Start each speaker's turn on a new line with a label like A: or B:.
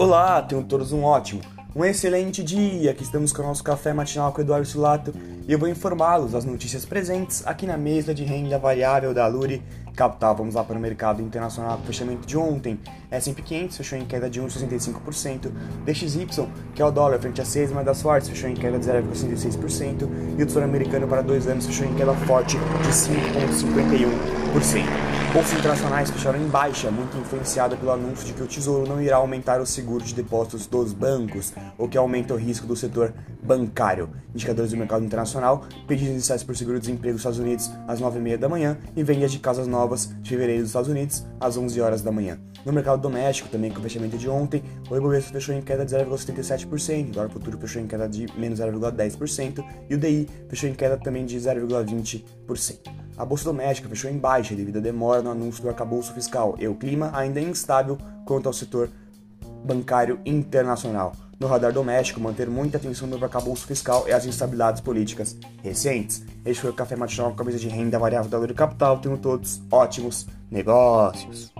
A: Olá, tenham todos um ótimo, um excelente dia. Aqui estamos com o nosso café matinal com o Eduardo Silato e eu vou informá-los das notícias presentes aqui na mesa de renda variável da Luri Capital. Vamos lá para o mercado internacional o fechamento de ontem. S&P 500 fechou em queda de 1,65%, DXY, que é o dólar frente a 6 moedas das fortes, fechou em queda de 0,66% e o Tesouro Americano para dois anos fechou em queda forte de 5,51%. Bolsas internacionais fecharam em baixa, muito influenciada pelo anúncio de que o Tesouro não irá aumentar o seguro de depósitos dos bancos, o que aumenta o risco do setor bancário. Indicadores do mercado internacional, pedidos iniciais por seguro-desemprego nos Estados Unidos às 9h30 da manhã e vendas de casas novas de fevereiro dos Estados Unidos às 11 horas da manhã. No mercado doméstico, também com o fechamento de ontem, o Ibovespa fechou em queda de 0,77%, o dólar futuro fechou em queda de menos 0,10% e o DI fechou em queda também de 0,20%. A bolsa doméstica fechou em baixa devido à demora no anúncio do arcabouço fiscal e o clima ainda é instável quanto ao setor bancário internacional. No radar doméstico, manter muita atenção no arcabouço fiscal e as instabilidades políticas recentes. Este foi o Café Matinal com a mesa de renda variável da Lura Capital. Tenham todos ótimos negócios.